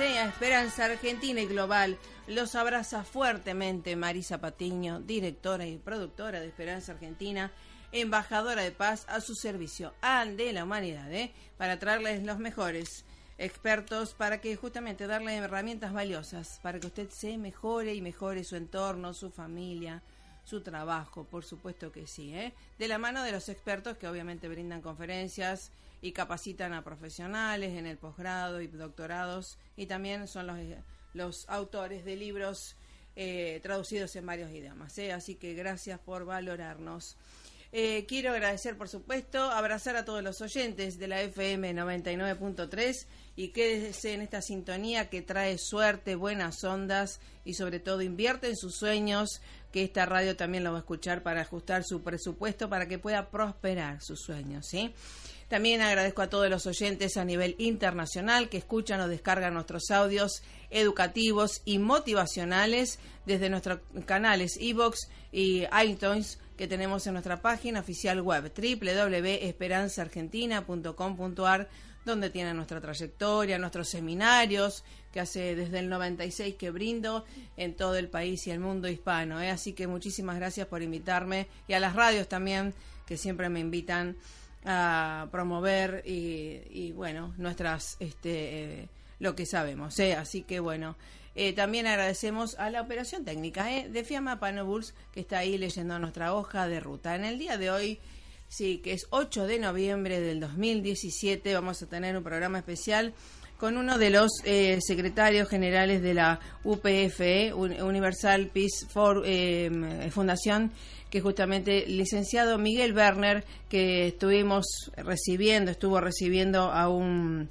Esperanza Argentina y Global. Los abraza fuertemente Marisa Patiño, directora y productora de Esperanza Argentina, embajadora de paz a su servicio de la humanidad, ¿eh? para traerles los mejores expertos para que justamente darle herramientas valiosas para que usted se mejore y mejore su entorno, su familia, su trabajo, por supuesto que sí, ¿eh? de la mano de los expertos que obviamente brindan conferencias y capacitan a profesionales en el posgrado y doctorados y también son los, los autores de libros eh, traducidos en varios idiomas. ¿eh? Así que gracias por valorarnos. Eh, quiero agradecer, por supuesto, abrazar a todos los oyentes de la FM 99.3 y quédese en esta sintonía que trae suerte, buenas ondas y sobre todo invierte en sus sueños, que esta radio también lo va a escuchar para ajustar su presupuesto para que pueda prosperar sus sueños, ¿sí? También agradezco a todos los oyentes a nivel internacional que escuchan o descargan nuestros audios educativos y motivacionales desde nuestros canales Evox y iTunes que tenemos en nuestra página oficial web www.esperanzaargentina.com.ar donde tienen nuestra trayectoria, nuestros seminarios que hace desde el 96 que brindo en todo el país y el mundo hispano. ¿eh? Así que muchísimas gracias por invitarme y a las radios también que siempre me invitan a promover y, bueno, nuestras, este, eh, lo que sabemos, ¿eh? así que bueno. Eh, también agradecemos a la operación técnica ¿eh? de Fiamma Panobuls, que está ahí leyendo nuestra hoja de ruta. En el día de hoy, sí, que es 8 de noviembre del 2017, vamos a tener un programa especial con uno de los secretarios generales de la UPFE, Universal Peace for, Fundación, que justamente el licenciado Miguel Werner, que estuvimos recibiendo, estuvo recibiendo a un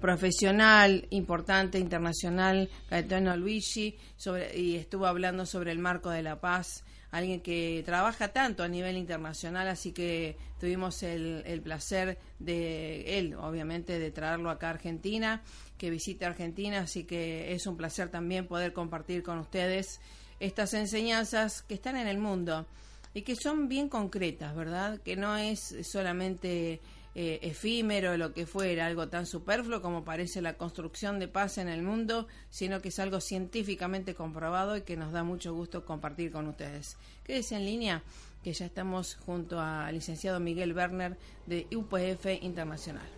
profesional importante internacional, Gaetano Luigi, sobre, y estuvo hablando sobre el marco de la paz, alguien que trabaja tanto a nivel internacional, así que tuvimos el, el placer de él, obviamente, de traerlo acá a Argentina, que visite Argentina, así que es un placer también poder compartir con ustedes estas enseñanzas que están en el mundo y que son bien concretas, ¿verdad? Que no es solamente eh, efímero, lo que fuera, algo tan superfluo como parece la construcción de paz en el mundo, sino que es algo científicamente comprobado y que nos da mucho gusto compartir con ustedes. Quédese en línea, que ya estamos junto al licenciado Miguel Werner de UPF Internacional.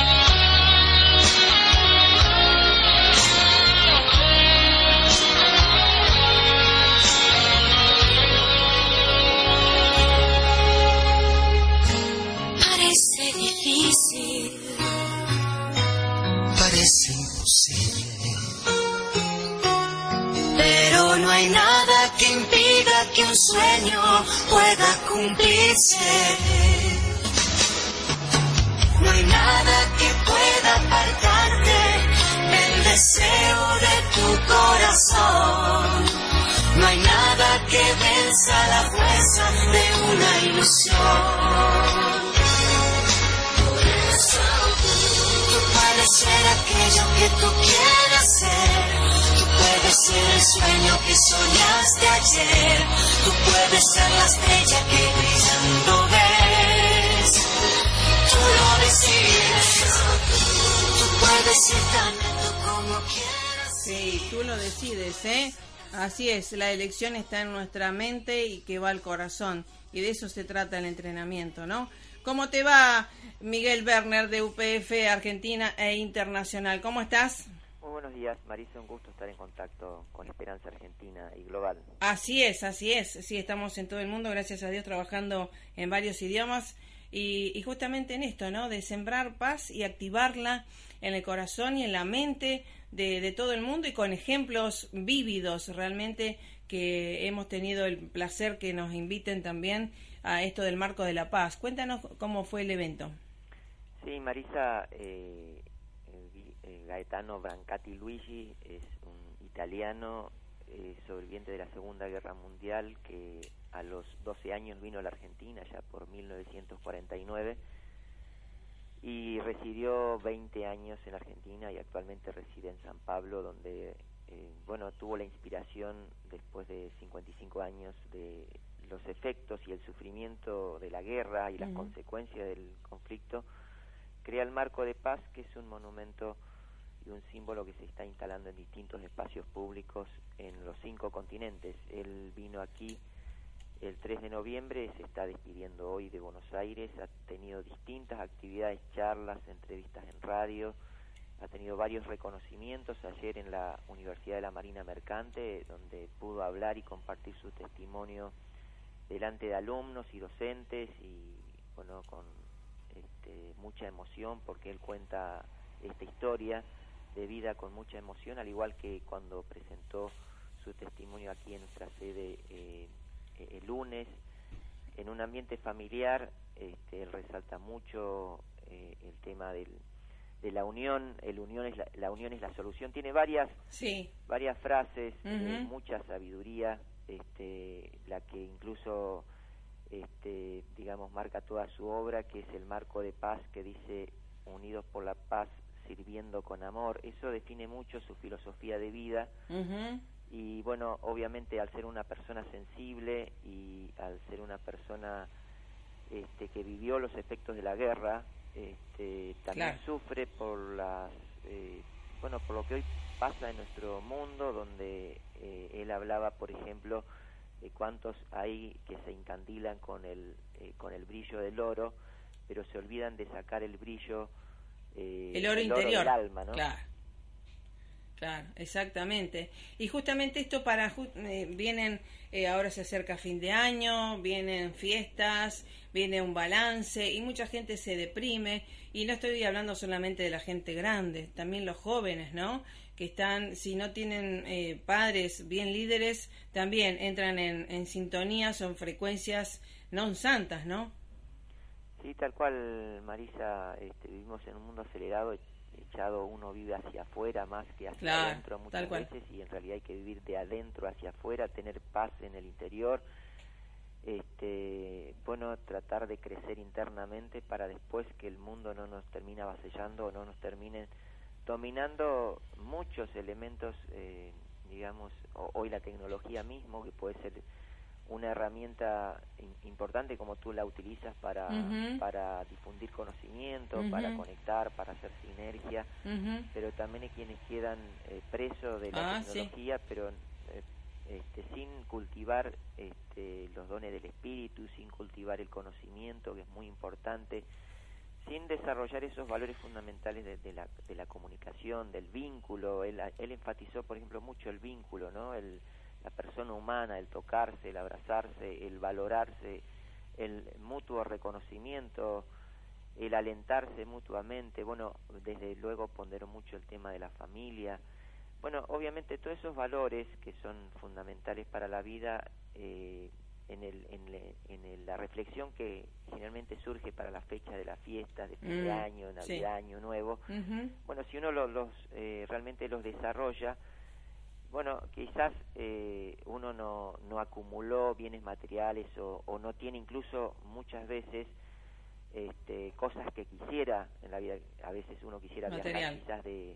Un sueño pueda cumplirse. No hay nada que pueda apartarte del deseo de tu corazón. No hay nada que venza la fuerza de una ilusión. Por eso tú puedes ser aquello que tú quieras ser. Ser. Sí, tú lo decides, ¿eh? Así es, la elección está en nuestra mente y que va al corazón. Y de eso se trata el entrenamiento, ¿no? ¿Cómo te va, Miguel Werner, de UPF Argentina e Internacional? ¿Cómo estás? Muy buenos días, Marisa. Un gusto estar en contacto con Esperanza Argentina y Global. Así es, así es. Sí, estamos en todo el mundo, gracias a Dios, trabajando en varios idiomas. Y, y justamente en esto, ¿no? De sembrar paz y activarla en el corazón y en la mente de, de todo el mundo y con ejemplos vívidos realmente que hemos tenido el placer que nos inviten también a esto del marco de la paz. Cuéntanos cómo fue el evento. Sí, Marisa, eh, Gaetano Brancati Luigi es un italiano eh, sobreviviente de la Segunda Guerra Mundial que a los 12 años vino a la Argentina, ya por 1949, y residió 20 años en Argentina y actualmente reside en San Pablo, donde eh, bueno tuvo la inspiración después de 55 años de los efectos y el sufrimiento de la guerra y las consecuencias del conflicto, crea el marco de paz, que es un monumento y un símbolo que se está instalando en distintos espacios públicos en los cinco continentes. Él vino aquí el 3 de noviembre, se está despidiendo hoy de Buenos Aires, ha tenido distintas actividades, charlas, entrevistas en radio, ha tenido varios reconocimientos ayer en la Universidad de la Marina Mercante, donde pudo hablar y compartir su testimonio delante de alumnos y docentes y bueno, con este, mucha emoción porque él cuenta esta historia de vida con mucha emoción, al igual que cuando presentó su testimonio aquí en nuestra sede eh, el lunes, en un ambiente familiar, este, él resalta mucho eh, el tema del, de la unión, el unión es la, la unión es la solución. Tiene varias Sí, varias frases, eh, mucha sabiduría, este, la que incluso, este, digamos, marca toda su obra, que es el marco de paz que dice unidos por la paz, sirviendo con amor. Eso define mucho su filosofía de vida y bueno, obviamente al ser una persona sensible y al ser una persona este, que vivió los efectos de la guerra, este, también Claro. sufre por las, eh, bueno, por lo que hoy pasa en nuestro mundo, donde eh, él hablaba, por ejemplo, de cuántos hay que se encandilan con el, eh, con el brillo del oro, pero se olvidan de sacar el brillo, eh, el oro interior. del alma, ¿no? Claro. Claro, exactamente. Y justamente esto para eh, vienen eh, ahora se acerca fin de año, vienen fiestas, viene un balance y mucha gente se deprime y no estoy hablando solamente de la gente grande, también los jóvenes, ¿no? Que están, si no tienen eh, padres bien líderes, también entran en, en sintonías o en frecuencias no santas, ¿no? Sí, tal cual, Marisa, este, vivimos en un mundo acelerado, echado, uno vive hacia afuera más que hacia Claro, adentro muchas veces y en realidad hay que vivir de adentro hacia afuera, tener paz en el interior, este, bueno, tratar de crecer internamente para después que el mundo no nos termine avasallando o no nos terminen dominando muchos elementos, eh, digamos, o- hoy la tecnología mismo, que puede ser una herramienta in- importante como tú la utilizas para, para difundir conocimiento, para conectar, para hacer sinergia, pero también hay quienes quedan eh, presos de la Ah, sí. tecnología, pero eh, este, sin cultivar este, los dones del espíritu, sin cultivar el conocimiento, que es muy importante, sin desarrollar esos valores fundamentales de, de la, de la comunicación, del vínculo. Él, él enfatizó, por ejemplo, mucho el vínculo, ¿no? El, la persona humana, el tocarse, el abrazarse, el valorarse, el mutuo reconocimiento, el alentarse mutuamente, bueno, desde luego ponderó mucho el tema de la familia, bueno, obviamente todos esos valores que son fundamentales para la vida, eh, en, el, en, la reflexión que generalmente surge para la fecha de las fiestas, de fin de mm, año, Navidad, Año Nuevo, bueno, si uno los, eh, realmente los desarrolla, bueno, quizás eh, uno no, no acumuló bienes materiales o, o no tiene incluso muchas veces este, cosas que quisiera en la vida. A veces uno quisiera viajar quizás de,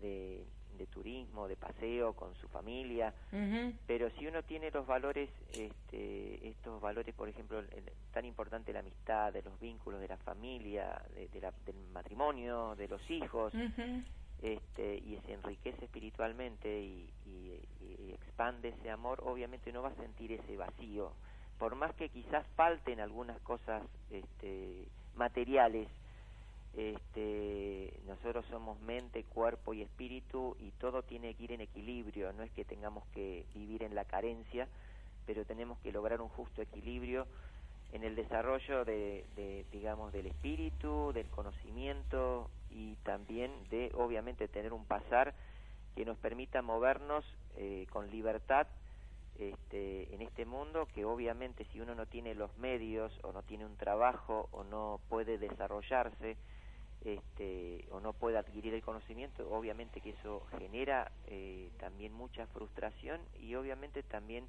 de, turismo, de paseo con su familia, pero si uno tiene los valores, este, estos valores, por ejemplo, tan importante la amistad, de los vínculos de la familia, de, del matrimonio, de los hijos, este, y se enriquece espiritualmente y, expande ese amor, obviamente no va a sentir ese vacío. Por más que quizás falten algunas cosas este, materiales, este, nosotros somos mente, cuerpo y espíritu y todo tiene que ir en equilibrio, no es que tengamos que vivir en la carencia, pero tenemos que lograr un justo equilibrio en el desarrollo de, digamos del espíritu, del conocimiento y también de obviamente tener un pasar que nos permita movernos eh, con libertad este, en este mundo que obviamente si uno no tiene los medios o no tiene un trabajo o no puede desarrollarse este, o no puede adquirir el conocimiento, obviamente que eso genera eh, también mucha frustración y obviamente también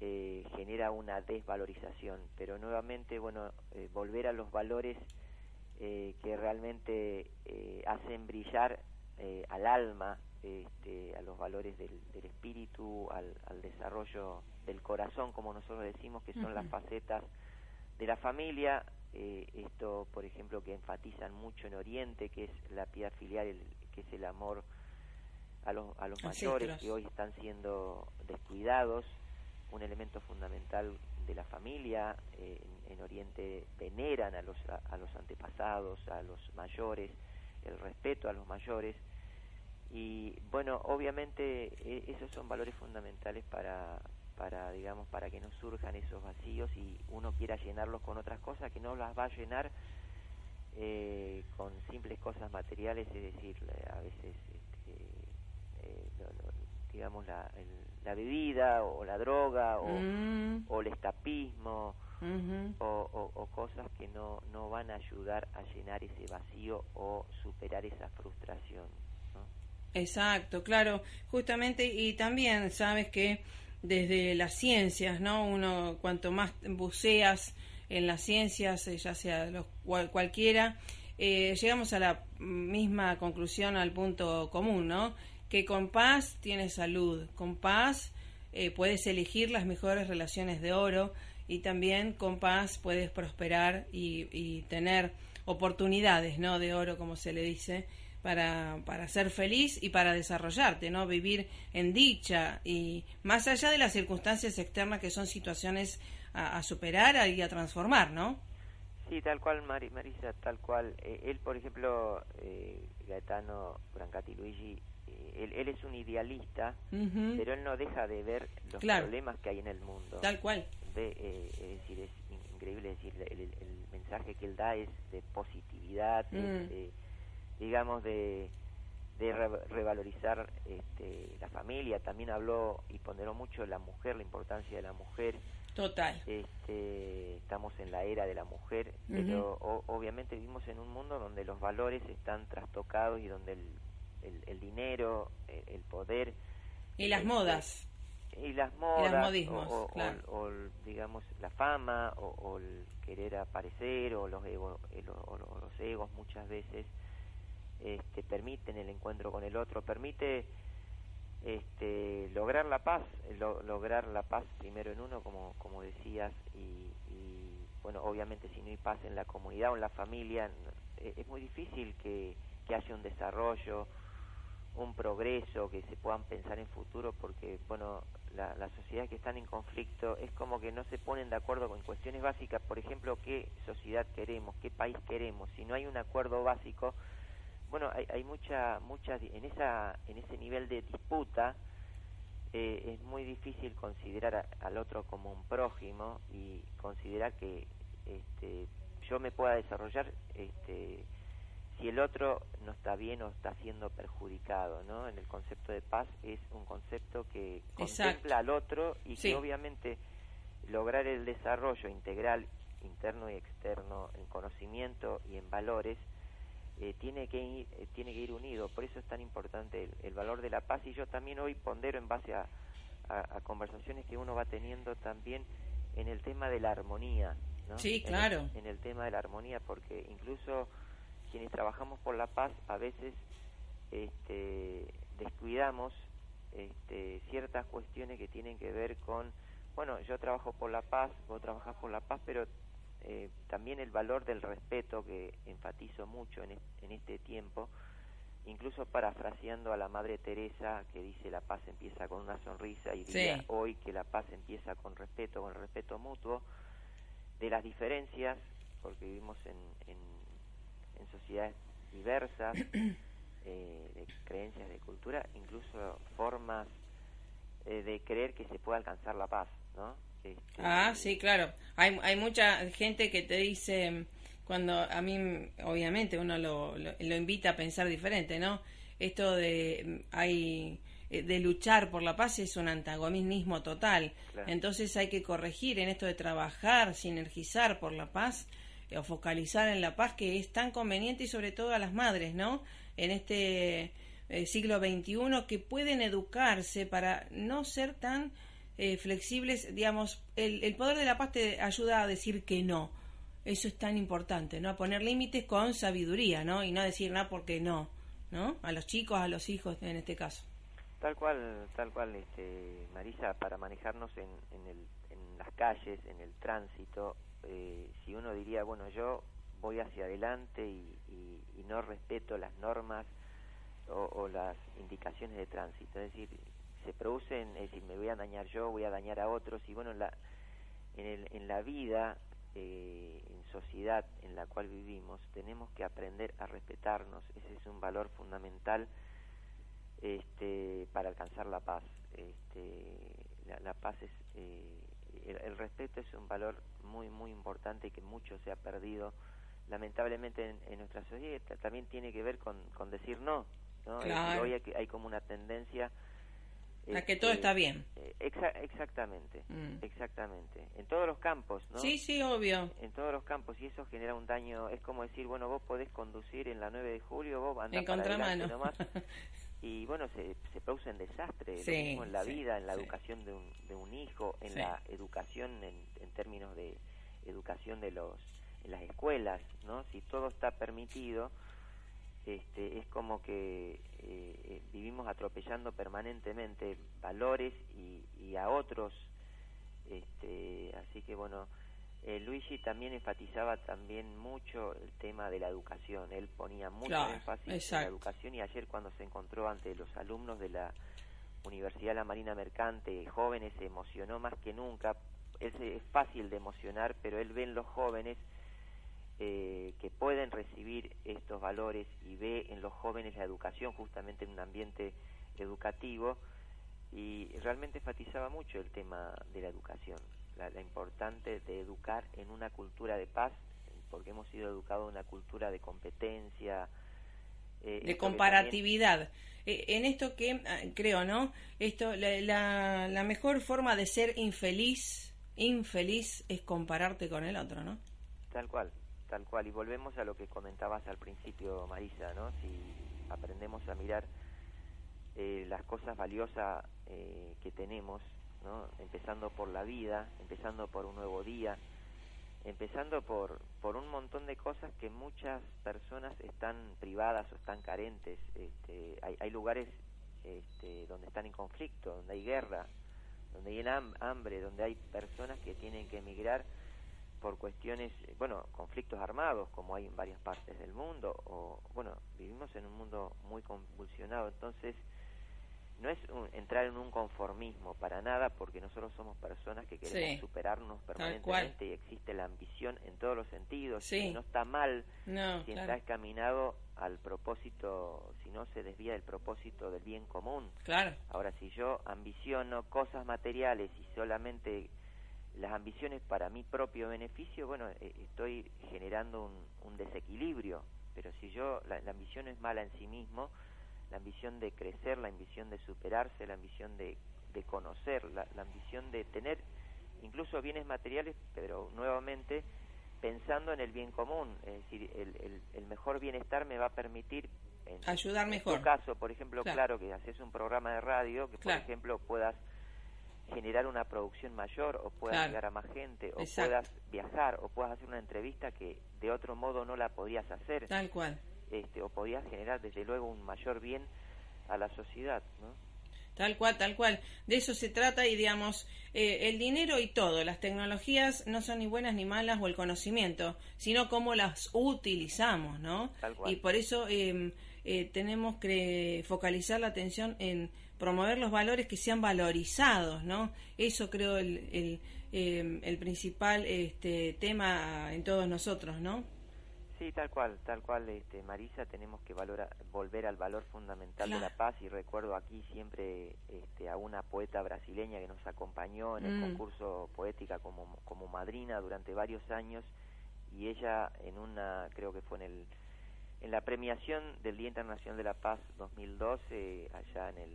eh, genera una desvalorización. Pero nuevamente, bueno, eh, volver a los valores que realmente hacen brillar al alma este, a los valores del, espíritu, al, desarrollo del corazón, como nosotros decimos, que son las facetas de la familia. Eh, esto, por ejemplo, que enfatizan mucho en Oriente, que es la piedad filial, que es el amor a los, a los mayores que hoy están siendo descuidados, un elemento fundamental de la familia. Eh, en, Oriente veneran a los, a los antepasados, a los mayores, el respeto a los mayores. Y bueno obviamente e, esos son valores fundamentales para para digamos para que no surjan esos vacíos y uno quiera llenarlos con otras cosas que no las va a llenar eh, con simples cosas materiales es decir a veces este, eh, digamos la, la bebida o la droga o, mm. o el estapismo o, o, cosas que no, no van a ayudar a llenar ese vacío o superar esa frustración Exacto, claro, justamente y también sabes que desde las ciencias, ¿no? Uno cuanto más buceas en las ciencias, eh, ya sea los, cualquiera, eh, llegamos a la misma conclusión, al punto común, ¿no? Que con paz tienes salud, con paz eh, puedes elegir las mejores relaciones de oro y también con paz puedes prosperar y, y tener oportunidades, ¿no? De oro, como se le dice para, para ser feliz y para desarrollarte, ¿no? Vivir en dicha y más allá de las circunstancias externas que son situaciones a, superar y a transformar, ¿no? Sí, tal cual, Marisa, tal cual. Eh, él, por ejemplo, eh, Gaetano Brancati Luigi, eh, él, es un idealista, pero él no deja de ver los problemas que hay en el mundo. Tal cual. es decir, es increíble decir, el, mensaje que él da es de positividad, de digamos, de, de revalorizar este, la familia. También habló y ponderó mucho la mujer, la importancia de la mujer. Total. Este, estamos en la era de la mujer, pero obviamente vivimos en un mundo donde los valores están trastocados y donde el, el, dinero, el, poder... Y las modas. Y las modas. modismos, o, claro. o, digamos, la fama, o, el querer aparecer, o los, ego, o los egos muchas veces este, permiten el encuentro con el otro, permite este, lograr la paz, lograr la paz primero en uno, como, como decías, y, bueno, obviamente si no hay paz en la comunidad o en la familia, e, es muy difícil que, que haya un desarrollo, un progreso, que se puedan pensar en futuro, porque, bueno, la, las sociedades que están en conflicto es como que no se ponen de acuerdo con cuestiones básicas, por ejemplo, qué sociedad queremos, qué país queremos. Si no hay un acuerdo básico, bueno, hay, hay mucha, mucha, en esa, en ese nivel de disputa eh, es muy difícil considerar al otro como un prójimo y considerar que este, yo me pueda desarrollar este, si el otro no está bien o está siendo perjudicado, ¿no? En el concepto de paz es un concepto que contempla al otro y que obviamente lograr el desarrollo integral interno y externo en conocimiento y en valores eh, tiene que ir, eh, tiene que ir unido. Por eso es tan importante el, valor de la paz. Y yo también hoy pondero en base a, conversaciones que uno va teniendo también en el tema de la armonía ¿no? sí claro. en el tema de la armonía porque incluso quienes trabajamos por la paz a veces este, descuidamos este, ciertas cuestiones que tienen que ver con, bueno, yo trabajo por la paz, vos trabajás por la paz, pero eh, también el valor del respeto que enfatizo mucho en, en este tiempo, incluso parafraseando a la Madre Teresa que dice la paz empieza con una sonrisa y diría hoy que la paz empieza con respeto, con respeto mutuo, de las diferencias, porque vivimos en en sociedades diversas, eh, de creencias, de cultura, incluso formas eh, de creer que se puede alcanzar la paz, ¿no? Este, ah, sí, claro. Hay, hay mucha gente que te dice, cuando a mí, obviamente, uno lo, lo, invita a pensar diferente, ¿no? Esto de, hay eh, de luchar por la paz es un antagonismo total. Entonces hay que corregir en esto de trabajar, sinergizar por la paz o focalizar en la paz que es tan conveniente y sobre todo a las madres, ¿no? En este eh, siglo XXI que pueden educarse para no ser tan eh, flexibles, digamos, el, el, poder de la paz te ayuda a decir que no. Eso es tan importante, ¿no? A poner límites con sabiduría, ¿no? Y no decir nada porque no, ¿no? A los chicos, a los hijos en este caso. Tal cual, tal cual, este, Marisa, para manejarnos en, en, el, en las calles, en el tránsito, eh, si uno diría, bueno, yo voy hacia adelante y, no respeto las normas o, las indicaciones de tránsito, es decir, se producen, es decir, me voy a dañar yo, voy a dañar a otros, y bueno, en la, en, el, en la vida, eh, en sociedad en la cual vivimos, tenemos que aprender a respetarnos, ese es un valor fundamental este, para alcanzar la paz. Este, la, paz es, eh, el, respeto es un valor muy, muy importante que mucho se ha perdido lamentablemente en, nuestra sociedad. También tiene que ver con, con decir no. ¿no? Hoy hay, como una tendencia a que todo este, está bien. Eh, exactamente, mm. exactamente. En todos los campos, ¿no? Sí, sí, obvio. En todos los campos y eso genera un daño. Es como decir, bueno, vos podés conducir en la 9 de julio, vos andás en contramano. nomás. y bueno, se, se producen desastres en la vida, en la educación de un, de un hijo, en la educación en, en, términos de educación de los en las escuelas, ¿no? Si todo está permitido, este, es como que eh, eh, vivimos atropellando permanentemente valores y, y a otros, este, así que bueno, eh, Luigi también enfatizaba también mucho el tema de la educación. Él ponía mucho énfasis en la educación y ayer cuando se encontró ante los alumnos de la Universidad de la Marina Mercante, jóvenes, se emocionó más que nunca. Es, es fácil de emocionar, pero él ve en los jóvenes eh, que pueden recibir estos valores y ve en los jóvenes la educación justamente en un ambiente educativo y realmente enfatizaba mucho el tema de la educación la, importante de educar en una cultura de paz, porque hemos sido educados en una cultura de competencia. Eh, de comparatividad. Eh, en esto que ah, creo, ¿no? Esto, la, la, mejor forma de ser infeliz, infeliz, es compararte con el otro, ¿no? Tal cual, tal cual. Y volvemos a lo que comentabas al principio, Marisa, ¿no? Si aprendemos a mirar eh, las cosas valiosas que tenemos empezando por la vida, empezando por un nuevo día, empezando por, por un montón de cosas que muchas personas están privadas o están carentes. Este, hay, hay lugares este, donde están en conflicto, donde hay guerra, donde hay hambre, donde hay personas que tienen que emigrar por cuestiones, bueno, conflictos armados, como hay en varias partes del mundo, o bueno, vivimos en un mundo muy convulsionado, entonces no es entrar en un conformismo para nada porque nosotros somos personas que queremos superarnos permanentemente y existe la ambición en todos los sentidos y no está mal si está encaminado al propósito si no se desvía del propósito del bien común. Claro. Ahora si yo ambiciono cosas materiales y solamente las ambiciones para mi propio beneficio, bueno, eh, estoy generando un, un, desequilibrio, pero si yo, la, ambición es mala en sí mismo, la ambición de crecer, la ambición de superarse, la ambición de, de conocer, la, ambición de tener incluso bienes materiales, pero nuevamente pensando en el bien común, es decir, el, el, mejor bienestar me va a permitir ayudar mejor. En tu caso, por ejemplo, claro, que haces un programa de radio, que por ejemplo puedas generar una producción mayor o puedas llegar a más gente o puedas viajar o puedas hacer una entrevista que de otro modo no la podías hacer. Tal cual. Este, o podías generar desde luego un mayor bien a la sociedad, ¿no? Tal cual, tal cual. De eso se trata y digamos, eh, el dinero y todo, las tecnologías no son ni buenas ni malas o el conocimiento, sino cómo las utilizamos, ¿no? Tal cual. Y por eso eh, eh, tenemos que focalizar la atención en promover los valores que sean valorizados, ¿no? Eso creo el, el, eh, el principal este, tema en todos nosotros, ¿no? Sí, tal cual, tal cual, este, Marisa, tenemos que valorar, volver al valor fundamental de la paz y recuerdo aquí siempre este, a una poeta brasileña que nos acompañó en el mm. concurso poética como, como madrina durante varios años y ella en una, creo que fue en el en la premiación del Día Internacional de la Paz 2012, allá en el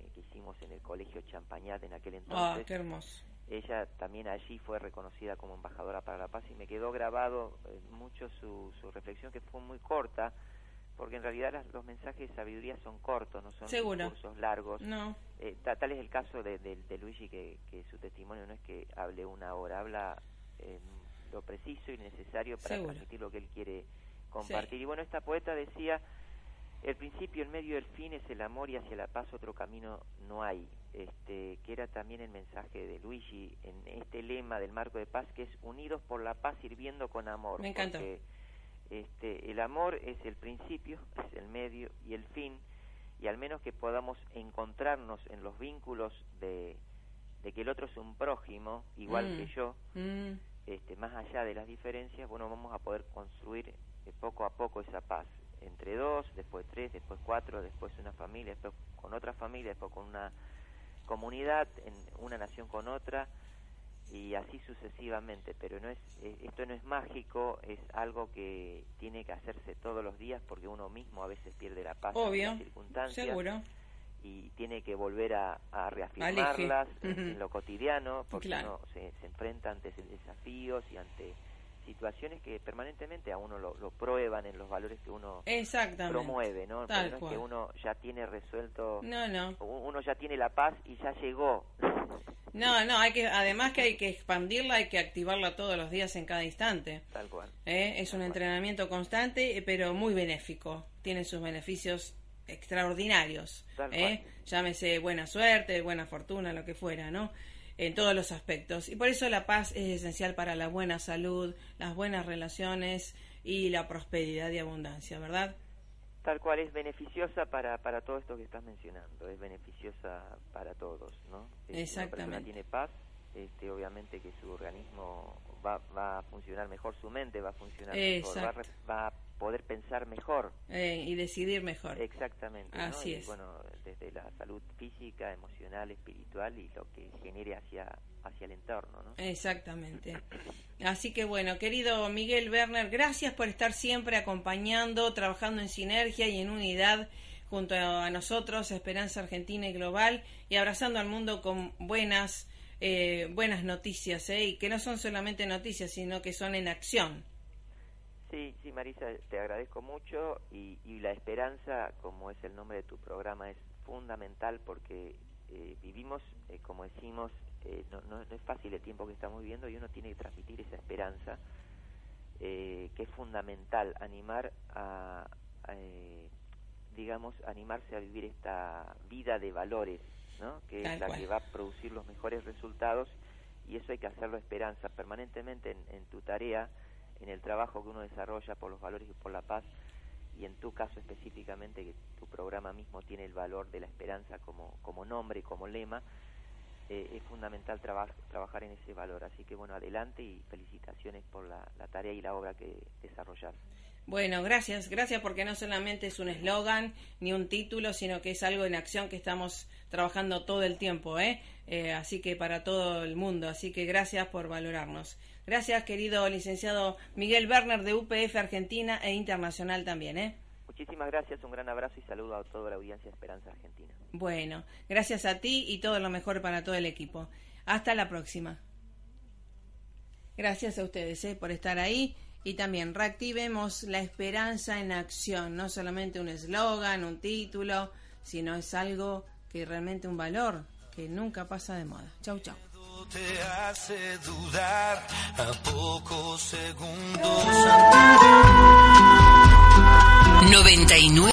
eh, que hicimos en el Colegio Champañat en aquel ah, entonces. Ah, qué hermoso. Ella también allí fue reconocida como embajadora para la paz y me quedó grabado eh, mucho su, su reflexión que fue muy corta, porque en realidad los mensajes de sabiduría son cortos, no son discursos largos. No. Eh, tal es el caso de, de, Luigi, que, que, su testimonio no es que hable una hora, habla lo preciso y necesario para transmitir lo que él quiere compartir. Y bueno, esta poeta decía, el principio, el medio, el fin es el amor y hacia la paz otro camino no hay. Este, que era también el mensaje de Luigi en este lema del marco de paz que es unidos por la paz sirviendo con amor. Me encanta. Porque, este, el amor es el principio, es el medio y el fin y al menos que podamos encontrarnos en los vínculos de, de que el otro es un prójimo igual mm. que yo, mm. este, más allá de las diferencias, bueno, vamos a poder construir poco a poco esa paz entre dos, después tres, después cuatro, después una familia, después con otra familia, después con una comunidad, en una nación con otra y así sucesivamente, pero no es eh, esto no es mágico, es algo que tiene que hacerse todos los días porque uno mismo a veces pierde la paz en las circunstancias seguro. y tiene que volver a, reafirmarlas en, lo cotidiano porque uno se, se enfrenta ante desafíos y ante situaciones que permanentemente a uno lo, prueban en los valores que uno promueve, ¿no? no es que uno ya tiene resuelto, no, no. uno ya tiene la paz y ya llegó. No, no, hay que, además que hay que expandirla, hay que activarla todos los días en cada instante. Tal cual. ¿Eh? Es un entrenamiento constante, eh, pero muy benéfico. Tiene sus beneficios extraordinarios. ¿eh? Llámese buena suerte, buena fortuna, lo que fuera, ¿no? En todos los aspectos. Y por eso la paz es esencial para la buena salud, las buenas relaciones y la prosperidad y abundancia, ¿verdad? Tal cual es beneficiosa para, para todo esto que estás mencionando, es beneficiosa para todos, ¿no? Exactamente. Si una persona tiene paz, este, obviamente que su organismo va, va a funcionar mejor, su mente va a funcionar mejor, va va a poder pensar mejor. Eh, y decidir mejor. Exactamente. Así es. Bueno, desde la salud física, emocional, espiritual y lo que genere hacia, hacia el entorno. ¿no? Exactamente. Así que bueno, querido Miguel Werner, gracias por estar siempre acompañando, trabajando en sinergia y en unidad junto a nosotros, Esperanza Argentina y Global, y abrazando al mundo con buenas, eh, buenas noticias, ¿eh? y que no son solamente noticias, sino que son en acción. Sí, sí, Marisa, te agradezco mucho y, y, la esperanza, como es el nombre de tu programa, es fundamental porque eh, vivimos, eh, como decimos, eh, no, no, es fácil el tiempo que estamos viviendo y uno tiene que transmitir esa esperanza que es fundamental, animar a, digamos, animarse a vivir esta vida de valores, ¿no? que es la que va a producir los mejores resultados y eso hay que hacerlo esperanza permanentemente en, en tu tarea en el trabajo que uno desarrolla por los valores y por la paz, y en tu caso específicamente, que tu programa mismo tiene el valor de la esperanza como, como nombre como lema, eh, es fundamental trabajar en ese valor. Así que bueno, adelante y felicitaciones por la, la tarea y la obra que desarrollas. Bueno, gracias, gracias porque no solamente es un eslogan ni un título, sino que es algo en acción que estamos trabajando todo el tiempo, ¿eh? ¿eh? así que para todo el mundo, así que gracias por valorarnos. Gracias, querido licenciado Miguel Werner de UPF Argentina e Internacional también, ¿eh? Muchísimas gracias, un gran abrazo y saludo a toda la audiencia de Esperanza Argentina. Bueno, gracias a ti y todo lo mejor para todo el equipo. Hasta la próxima. Gracias a ustedes ¿eh? por estar ahí y también reactivemos la esperanza en acción, no solamente un eslogan, un título, sino es algo que realmente un valor que nunca pasa de moda. Chau, chau. Te hace dudar a pocos segundos. 99